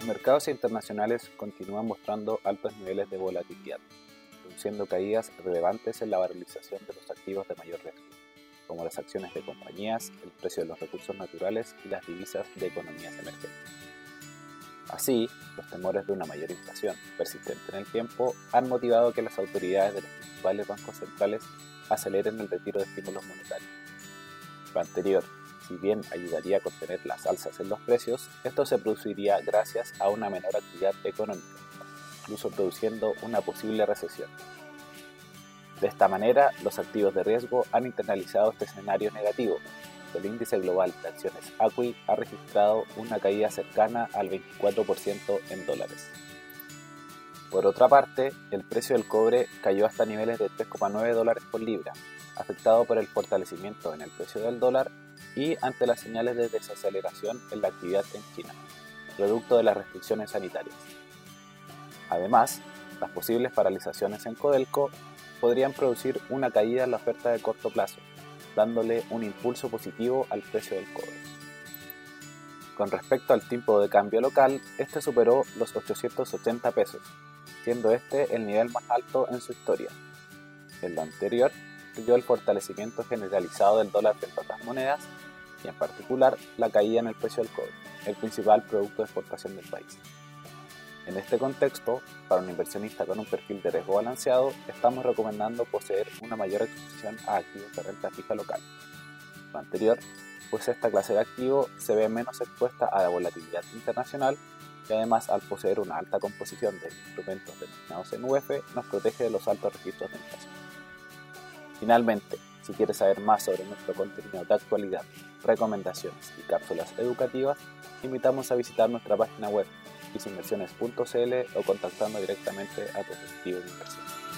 Los mercados internacionales continúan mostrando altos niveles de volatilidad, produciendo caídas relevantes en la valorización de los activos de mayor riesgo, como las acciones de compañías, el precio de los recursos naturales y las divisas de economías emergentes. Así, los temores de una mayor inflación persistente en el tiempo han motivado que las autoridades de los principales bancos centrales aceleren el retiro de estímulos monetarios. Lo anterior, si bien ayudaría a contener las alzas en los precios, esto se produciría gracias a una menor actividad económica, incluso produciendo una posible recesión. De esta manera, los activos de riesgo han internalizado este escenario negativo, el índice global de acciones ACWI ha registrado una caída cercana al 24% en dólares. Por otra parte, el precio del cobre cayó hasta niveles de 3,9 dólares por libra, afectado por el fortalecimiento en el precio del dólar y ante las señales de desaceleración en la actividad en China, producto de las restricciones sanitarias. Además, las posibles paralizaciones en Codelco podrían producir una caída en la oferta de corto plazo, dándole un impulso positivo al precio del cobre. Con respecto al tipo de cambio local, este superó los 880 pesos, siendo este el nivel más alto en su historia. En lo anterior, el fortalecimiento generalizado del dólar frente a otras monedas y en particular la caída en el precio del cobre, el principal producto de exportación del país. En este contexto, para un inversionista con un perfil de riesgo balanceado, estamos recomendando poseer una mayor exposición a activos de renta fija local. Lo anterior, pues esta clase de activo se ve menos expuesta a la volatilidad internacional y además al poseer una alta composición de instrumentos denominados en UF nos protege de los altos registros de inflación. Finalmente, si quieres saber más sobre nuestro contenido de actualidad, recomendaciones y cápsulas educativas, invitamos a visitar nuestra página web isinversiones.cl o contactando directamente a tu objetivo de inversión.